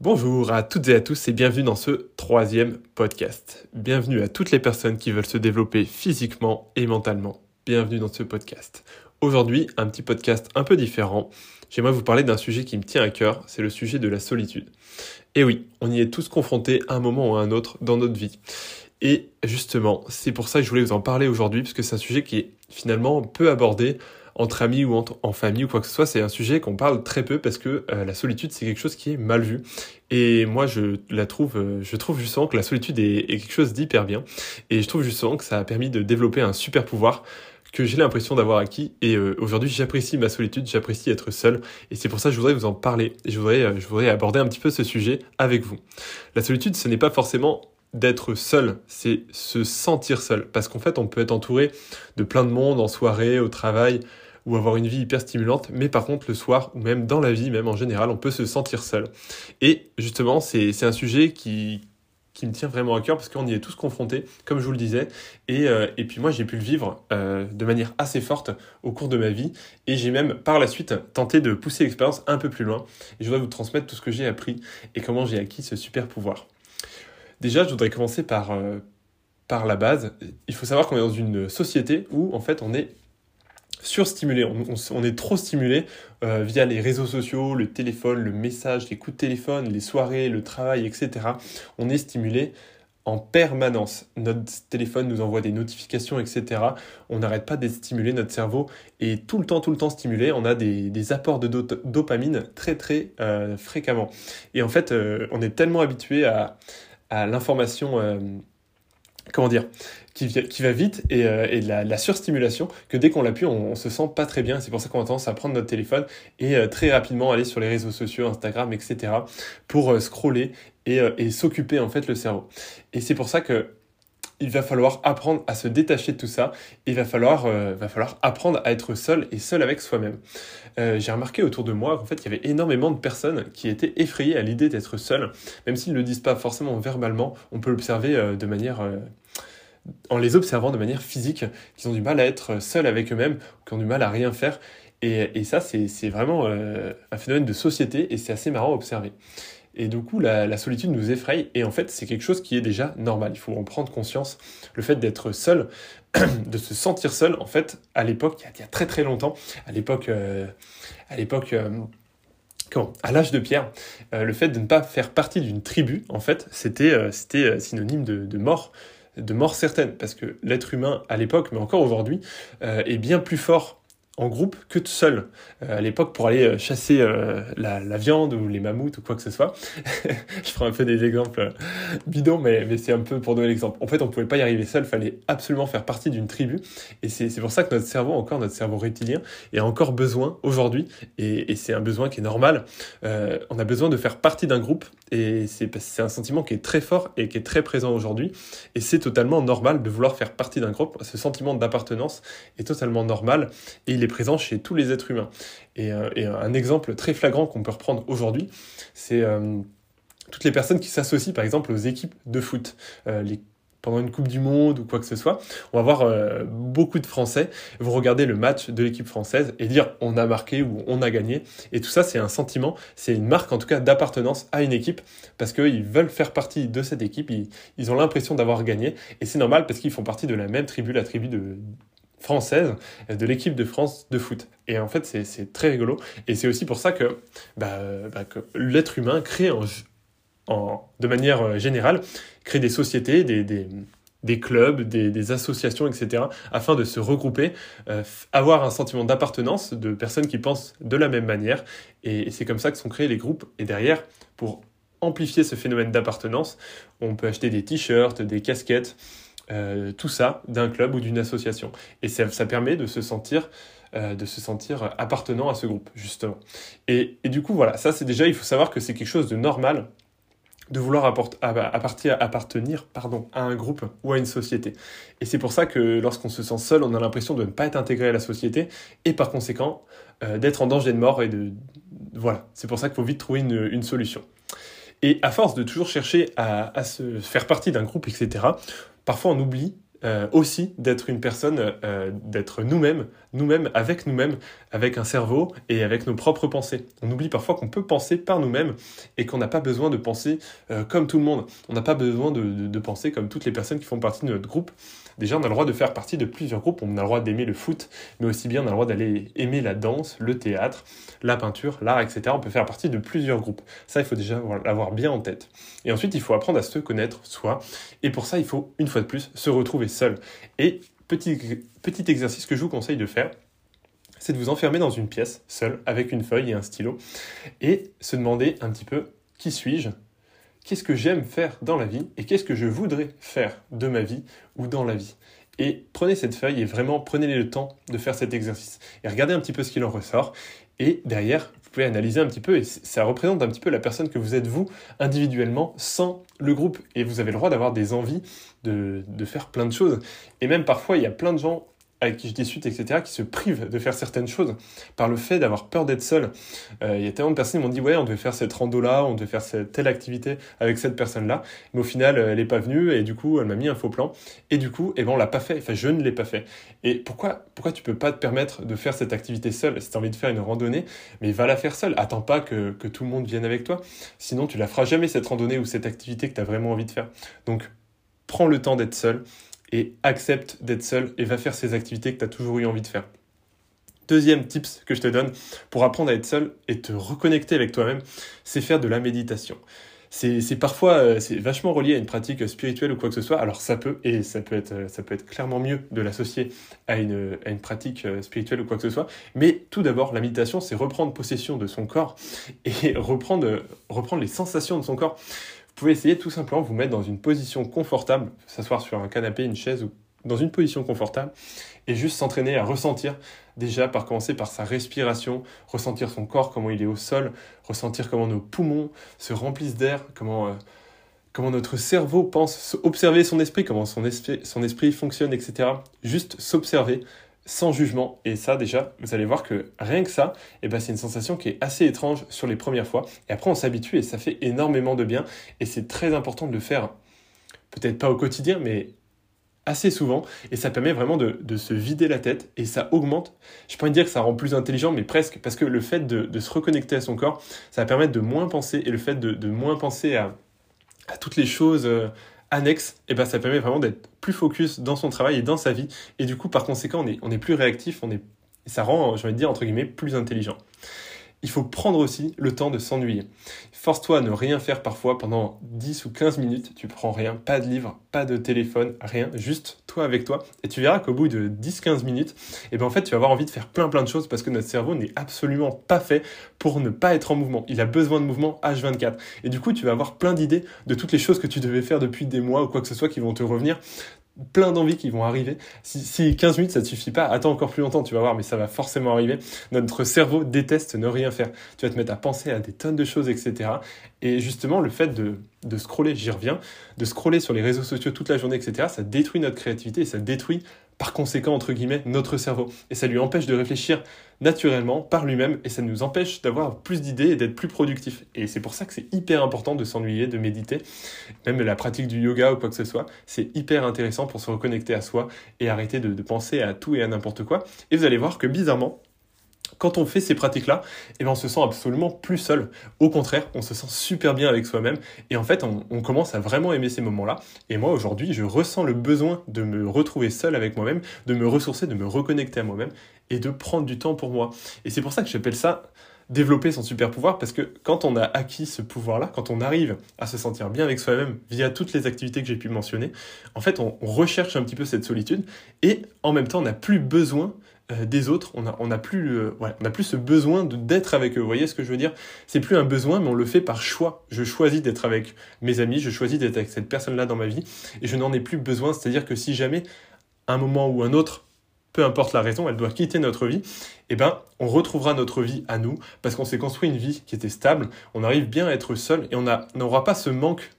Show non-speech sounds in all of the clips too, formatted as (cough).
Bonjour à toutes et à tous et bienvenue dans ce troisième podcast. Bienvenue à toutes les personnes qui veulent se développer physiquement et mentalement. Bienvenue dans ce podcast. Aujourd'hui, un petit podcast un peu différent. J'aimerais vous parler d'un sujet qui me tient à cœur, c'est le sujet de la solitude. Et oui, on y est tous confrontés à un moment ou à un autre dans notre vie. Et justement, c'est pour ça que je voulais vous en parler aujourd'hui, parce que c'est un sujet qui est finalement peu abordé entre amis ou en famille ou quoi que ce soit, c'est un sujet qu'on parle très peu parce que euh, la solitude c'est quelque chose qui est mal vu. Et moi je la trouve, euh, je trouve justement que la solitude est, quelque chose d'hyper bien. Et je trouve justement que ça a permis de développer un super pouvoir que j'ai l'impression d'avoir acquis. Et euh, aujourd'hui j'apprécie ma solitude, j'apprécie être seul. Et c'est pour ça que je voudrais vous en parler. Et je voudrais, je voudrais aborder un petit peu ce sujet avec vous. La solitude ce n'est pas forcément d'être seul, c'est se sentir seul. Parce qu'en fait, on peut être entouré de plein de monde en soirée, au travail, ou avoir une vie hyper stimulante, mais par contre le soir ou même dans la vie, même en général, on peut se sentir seul. Et justement, c'est un sujet qui, me tient vraiment à cœur parce qu'on y est tous confrontés, comme je vous le disais. Et, euh, puis moi, j'ai pu le vivre euh, de manière assez forte au cours de ma vie. Et j'ai même par la suite tenté de pousser l'expérience un peu plus loin. Et je voudrais vous transmettre tout ce que j'ai appris et comment j'ai acquis ce super pouvoir. Déjà, je voudrais commencer par, euh, par la base. Il faut savoir qu'on est dans une société où en fait on est surstimulé, on, est trop stimulé euh, via les réseaux sociaux, le téléphone, le message, les coups de téléphone, les soirées, le travail, etc. On est stimulé en permanence. Notre téléphone nous envoie des notifications, etc. On n'arrête pas d'être stimulé, notre cerveau est tout le temps, tout le temps stimulé. On a des, apports de dopamine très, très euh, fréquemment. Et en fait, euh, on est tellement habitué à l'information comment dire, qui, qui va vite et, euh, la, la, surstimulation, que dès qu'on l'appuie, on, on, se sent pas très bien. C'est pour ça qu'on a tendance à prendre notre téléphone et euh, très rapidement aller sur les réseaux sociaux, Instagram, etc., pour euh, scroller et, et s'occuper en fait le cerveau. Et c'est pour ça que il va falloir apprendre à se détacher de tout ça. Il va falloir, euh, va falloir apprendre à être seul et seul avec soi-même. Euh, j'ai remarqué autour de moi qu'en fait, il y avait énormément de personnes qui étaient effrayées à l'idée d'être seules, même s'ils ne le disent pas forcément verbalement. On peut l'observer euh, de manière en les observant de manière physique, qu'ils ont du mal à être seuls avec eux-mêmes, qui ont du mal à rien faire. Et ça, c'est vraiment un phénomène de société et c'est assez marrant à observer. Et du coup, la, solitude nous effraie. Et en fait, c'est quelque chose qui est déjà normal. Il faut en prendre conscience. Le fait d'être seul, (clears throat) de se sentir seul, en fait, à l'époque, il, y a très très longtemps, à l'époque, euh, à l'époque, euh, à l'âge de pierre, euh, le fait de ne pas faire partie d'une tribu, en fait, c'était synonyme de mort de mort certaine, parce que l'être humain à l'époque, mais encore aujourd'hui, est bien plus fort en groupe que tout seul. Euh, à l'époque, pour aller euh, chasser euh, la, viande ou les mammouths ou quoi que ce soit, (laughs) je prends un peu des exemples bidons, mais, c'est un peu pour donner l'exemple. En fait, on pouvait pas y arriver seul, fallait absolument faire partie d'une tribu. Et c'est pour ça que notre cerveau, encore notre cerveau reptilien, est encore besoin aujourd'hui, et, et c'est un besoin qui est normal. on a besoin de faire partie d'un groupe, et c'est un sentiment qui est très fort et qui est très présent aujourd'hui. Et c'est totalement normal de vouloir faire partie d'un groupe. Ce sentiment d'appartenance est totalement normal, et il est présent chez tous les êtres humains. Et, euh, un exemple très flagrant qu'on peut reprendre aujourd'hui, c'est euh, toutes les personnes qui s'associent par exemple aux équipes de foot. Euh, pendant une Coupe du Monde ou quoi que ce soit, on va voir beaucoup de Français vous regardez le match de l'équipe française et dire on a marqué ou on a gagné. Et tout ça, c'est un sentiment, c'est une marque en tout cas d'appartenance à une équipe parce qu'ils veulent faire partie de cette équipe, ils ont l'impression d'avoir gagné et c'est normal parce qu'ils font partie de la même tribu, la tribu de, française de l'équipe de France de foot. Et en fait, c'est très rigolo. Et c'est aussi pour ça que, bah, bah, que l'être humain crée en, de manière euh, générale, crée des sociétés, des, des, des clubs, des, des, associations, etc., afin de se regrouper, euh, avoir un sentiment d'appartenance de personnes qui pensent de la même manière. Et, et c'est comme ça que sont créés les groupes. Et derrière, pour amplifier ce phénomène d'appartenance, on peut acheter des t-shirts, des casquettes, euh, tout ça d'un club ou d'une association. Et ça, ça, permet de se sentir euh, de se sentir appartenant à ce groupe, justement. Et, et du coup, voilà, ça c'est déjà, il faut savoir que c'est quelque chose de normal de vouloir appartenir pardon, à un groupe ou à une société. Et c'est pour ça que lorsqu'on se sent seul, on a l'impression de ne pas être intégré à la société et par conséquent euh, d'être en danger de mort. Et de voilà, c'est pour ça qu'il faut vite trouver une, une, solution. Et à force de toujours chercher à, à se faire partie d'un groupe, etc., parfois on oublie euh, aussi d'être une personne, euh, d'être nous-mêmes, nous-mêmes avec nous-mêmes, avec un cerveau et avec nos propres pensées. On oublie parfois qu'on peut penser par nous-mêmes et qu'on n'a pas besoin de penser euh, comme tout le monde. On n'a pas besoin de, de, penser comme toutes les personnes qui font partie de notre groupe. Déjà, on a le droit de faire partie de plusieurs groupes. On a le droit d'aimer le foot, mais aussi bien on a le droit d'aller aimer la danse, le théâtre, la peinture, l'art, etc. On peut faire partie de plusieurs groupes. Ça, il faut déjà l'avoir bien en tête. Et ensuite, il faut apprendre à se connaître soi. Et pour ça, il faut, une fois de plus, se retrouver seul. Et petit, petit exercice que je vous conseille de faire, c'est de vous enfermer dans une pièce, seul, avec une feuille et un stylo, et se demander un petit peu qui suis-je? Qu'est-ce que j'aime faire dans la vie et qu'est-ce que je voudrais faire de ma vie ou dans la vie? Et prenez cette feuille et vraiment prenez le temps de faire cet exercice. Et regardez un petit peu ce qu'il en ressort. Et derrière, vous pouvez analyser un petit peu et ça représente un petit peu la personne que vous êtes vous individuellement sans le groupe. Et vous avez le droit d'avoir des envies de, de faire plein de choses. Et même parfois, il y a plein de gens avec qui je discute, etc., qui se privent de faire certaines choses par le fait d'avoir peur d'être seul. Euh, il y a tellement de personnes qui m'ont dit ouais, on devait faire cette rando-là, on devait faire cette, telle activité avec cette personne-là, mais au final, elle n'est pas venue et du coup, elle m'a mis un faux plan. Et du coup, eh ben, on l'a pas fait. Enfin, je ne l'ai pas fait. Et pourquoi, pourquoi tu peux pas te permettre de faire cette activité seule Si tu as envie de faire une randonnée, mais va la faire seule. Attends pas que, que tout le monde vienne avec toi. Sinon, tu la feras jamais cette randonnée ou cette activité que tu as vraiment envie de faire. Donc, prends le temps d'être seul et accepte d'être seul et va faire ces activités que tu as toujours eu envie de faire. Deuxième tips que je te donne pour apprendre à être seul et te reconnecter avec toi-même, c'est faire de la méditation. C'est parfois euh, c'est vachement relié à une pratique spirituelle ou quoi que ce soit. Alors ça peut et ça peut être ça peut être clairement mieux de l'associer à une, à une pratique euh, spirituelle ou quoi que ce soit. Mais tout d'abord, la méditation, c'est reprendre possession de son corps et (laughs) reprendre reprendre les sensations de son corps. Pouvez essayer tout simplement de vous mettre dans une position confortable, s'asseoir sur un canapé, une chaise ou dans une position confortable et juste s'entraîner à ressentir déjà par commencer par sa respiration, ressentir son corps, comment il est au sol, ressentir comment nos poumons se remplissent d'air, comment, euh, comment notre cerveau pense, observer son esprit, comment son esprit, son esprit fonctionne, etc. Juste s'observer, sans jugement. Et ça, déjà, vous allez voir que rien que ça, eh ben, c'est une sensation qui est assez étrange sur les premières fois. Et après, on s'habitue et ça fait énormément de bien. Et c'est très important de le faire, peut-être pas au quotidien, mais assez souvent. Et ça permet vraiment de, se vider la tête et ça augmente. Je peux pas dire que ça rend plus intelligent, mais presque, parce que le fait de, se reconnecter à son corps, ça va permettre de moins penser et le fait de, moins penser à, à toutes les choses. Euh, annexe, et eh ben ça permet vraiment d'être plus focus dans son travail et dans sa vie. Et du coup, par conséquent, on est, plus réactif, on est, ça rend, j'ai envie de dire, entre guillemets, plus intelligent il faut prendre aussi le temps de s'ennuyer. Force-toi à ne rien faire parfois pendant 10 ou 15 minutes, tu prends rien, pas de livre, pas de téléphone, rien, juste toi avec toi, et tu verras qu'au bout de 10-15 minutes, eh ben en fait tu vas avoir envie de faire plein plein de choses parce que notre cerveau n'est absolument pas fait pour ne pas être en mouvement. Il a besoin de mouvement H24. Et du coup tu vas avoir plein d'idées de toutes les choses que tu devais faire depuis des mois ou quoi que ce soit qui vont te revenir plein d'envies qui vont arriver. Si, si 15 minutes ça ne suffit pas, attends encore plus longtemps, tu vas voir, mais ça va forcément arriver. Notre cerveau déteste ne rien faire. Tu vas te mettre à penser à des tonnes de choses, etc. Et justement, le fait de, de scroller, j'y reviens, de scroller sur les réseaux sociaux toute la journée, etc., ça détruit notre créativité et ça détruit par conséquent, entre guillemets, notre cerveau. Et ça lui empêche de réfléchir naturellement par lui-même et ça nous empêche d'avoir plus d'idées et d'être plus productif. Et c'est pour ça que c'est hyper important de s'ennuyer, de méditer. Même la pratique du yoga ou quoi que ce soit, c'est hyper intéressant pour se reconnecter à soi et arrêter de, de penser à tout et à n'importe quoi. Et vous allez voir que bizarrement, quand on fait ces pratiques-là, eh ben on se sent absolument plus seul. Au contraire, on se sent super bien avec soi-même. Et en fait, on, commence à vraiment aimer ces moments-là. Et moi, aujourd'hui, je ressens le besoin de me retrouver seul avec moi-même, de me ressourcer, de me reconnecter à moi-même et de prendre du temps pour moi. Et c'est pour ça que j'appelle ça développer son super pouvoir parce que quand on a acquis ce pouvoir-là, quand on arrive à se sentir bien avec soi-même via toutes les activités que j'ai pu mentionner, en fait, on, recherche un petit peu cette solitude et en même temps, on n'a plus besoin des autres, on n'a on plus, euh, plus ce besoin d'être avec eux. Vous voyez ce que je veux dire? C'est plus un besoin, mais on le fait par choix. Je choisis d'être avec mes amis, je choisis d'être avec cette personne-là dans ma vie, et je n'en ai plus besoin. C'est-à-dire que si jamais, un moment ou un autre, peu importe la raison, elle doit quitter notre vie, eh ben, on retrouvera notre vie à nous, parce qu'on s'est construit une vie qui était stable, on arrive bien à être seul, et on n'aura pas ce manque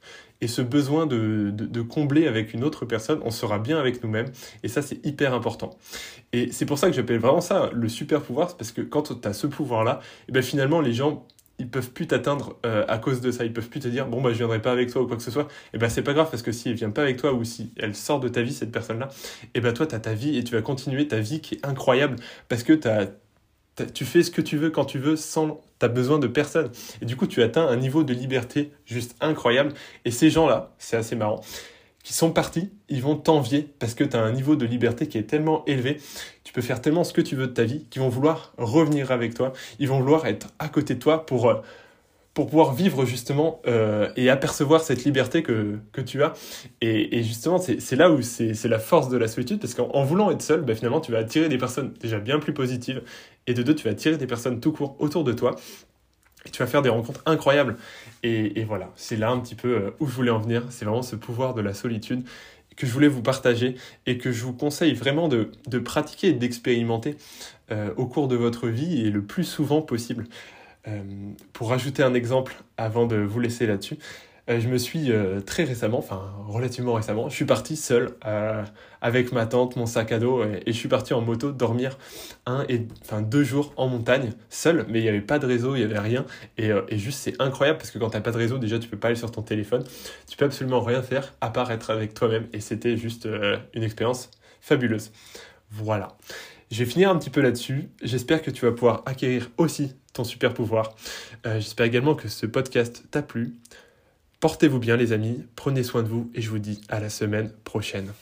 et ce besoin de, de, combler avec une autre personne, on sera bien avec nous-mêmes. Et ça, c'est hyper important. Et c'est pour ça que j'appelle vraiment ça le super pouvoir, parce que quand tu as ce pouvoir-là, et eh ben finalement, les gens ils peuvent plus t'atteindre euh, à cause de ça. Ils peuvent plus te dire bon bah je viendrai pas avec toi ou quoi que ce soit. Et ben c'est pas grave parce que si elle vient pas avec toi ou si elle sort de ta vie cette personne là, et ben toi tu as ta vie et tu vas continuer ta vie qui est incroyable parce que tu fais ce que tu veux quand tu veux sans t'as besoin de personne. Et du coup tu atteins un niveau de liberté juste incroyable. Et ces gens là, c'est assez marrant qui sont partis, ils vont t'envier parce que tu as un niveau de liberté qui est tellement élevé, tu peux faire tellement ce que tu veux de ta vie, qu'ils vont vouloir revenir avec toi, ils vont vouloir être à côté de toi pour, euh, pour pouvoir vivre justement euh, et apercevoir cette liberté que, que tu as. Et, justement, c'est là où c'est la force de la solitude, parce qu'en voulant être seul, bah, finalement, tu vas attirer des personnes déjà bien plus positives, et de deux, tu vas attirer des personnes tout court autour de toi, et tu vas faire des rencontres incroyables. Et, voilà, c'est là un petit peu euh, où je voulais en venir. C'est vraiment ce pouvoir de la solitude que je voulais vous partager et que je vous conseille vraiment de, pratiquer et d'expérimenter euh, au cours de votre vie et le plus souvent possible. Euh, pour rajouter un exemple avant de vous laisser là-dessus, euh, je me suis euh, très récemment, enfin relativement récemment, je suis parti seul avec ma tante, mon sac à dos, et, je suis parti en moto dormir un et enfin deux jours en montagne seul, mais il n'y avait pas de réseau, il n'y avait rien, et, et juste c'est incroyable parce que quand tu n'as pas de réseau, déjà tu peux pas aller sur ton téléphone, tu peux absolument rien faire à part être avec toi-même, et c'était juste une expérience fabuleuse. Voilà. Je vais finir un petit peu là-dessus. J'espère que tu vas pouvoir acquérir aussi ton super pouvoir. J'espère également que ce podcast t'a plu. Portez-vous bien les amis, prenez soin de vous et je vous dis à la semaine prochaine.